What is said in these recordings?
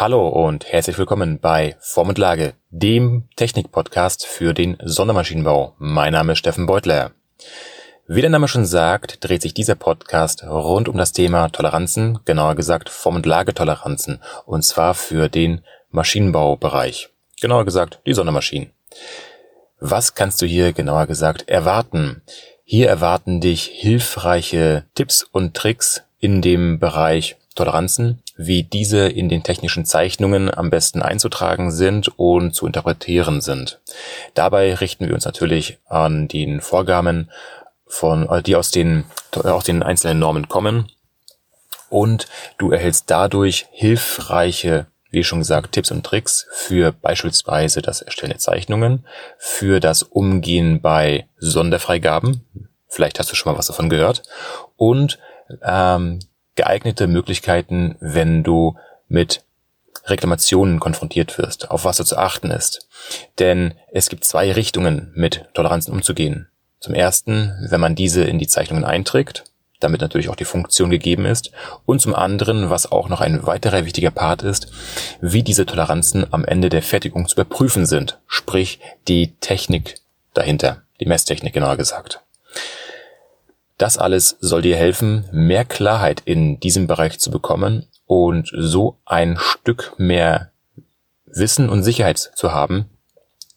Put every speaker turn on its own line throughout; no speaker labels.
Hallo und herzlich willkommen bei Form und Lage, dem Technik-Podcast für den Sondermaschinenbau. Mein Name ist Steffen Beutler. Wie der Name schon sagt, dreht sich dieser Podcast rund um das Thema Toleranzen, genauer gesagt Form- und Lagetoleranzen, und zwar für den Maschinenbaubereich. Genauer gesagt die Sondermaschinen. Was kannst du hier genauer gesagt erwarten? Hier erwarten dich hilfreiche Tipps und Tricks in dem Bereich Toleranzen, wie diese in den technischen Zeichnungen am besten einzutragen sind und zu interpretieren sind. Dabei richten wir uns natürlich an den Vorgaben von, äh, die aus den, aus den einzelnen Normen kommen. Und du erhältst dadurch hilfreiche, wie schon gesagt, Tipps und Tricks für beispielsweise das Erstellen der Zeichnungen, für das Umgehen bei Sonderfreigaben. Vielleicht hast du schon mal was davon gehört. Und ähm, geeignete Möglichkeiten, wenn du mit Reklamationen konfrontiert wirst, auf was du zu achten ist. Denn es gibt zwei Richtungen, mit Toleranzen umzugehen. Zum ersten, wenn man diese in die Zeichnungen einträgt, damit natürlich auch die Funktion gegeben ist. Und zum anderen, was auch noch ein weiterer wichtiger Part ist, wie diese Toleranzen am Ende der Fertigung zu überprüfen sind. Sprich, die Technik dahinter, die Messtechnik genauer gesagt. Das alles soll dir helfen, mehr Klarheit in diesem Bereich zu bekommen und so ein Stück mehr Wissen und Sicherheit zu haben,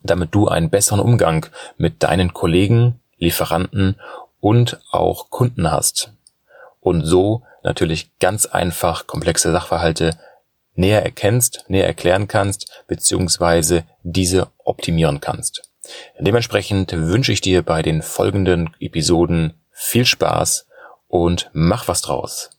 damit du einen besseren Umgang mit deinen Kollegen, Lieferanten und auch Kunden hast. Und so natürlich ganz einfach komplexe Sachverhalte näher erkennst, näher erklären kannst, beziehungsweise diese optimieren kannst. Dementsprechend wünsche ich dir bei den folgenden Episoden viel Spaß und mach was draus.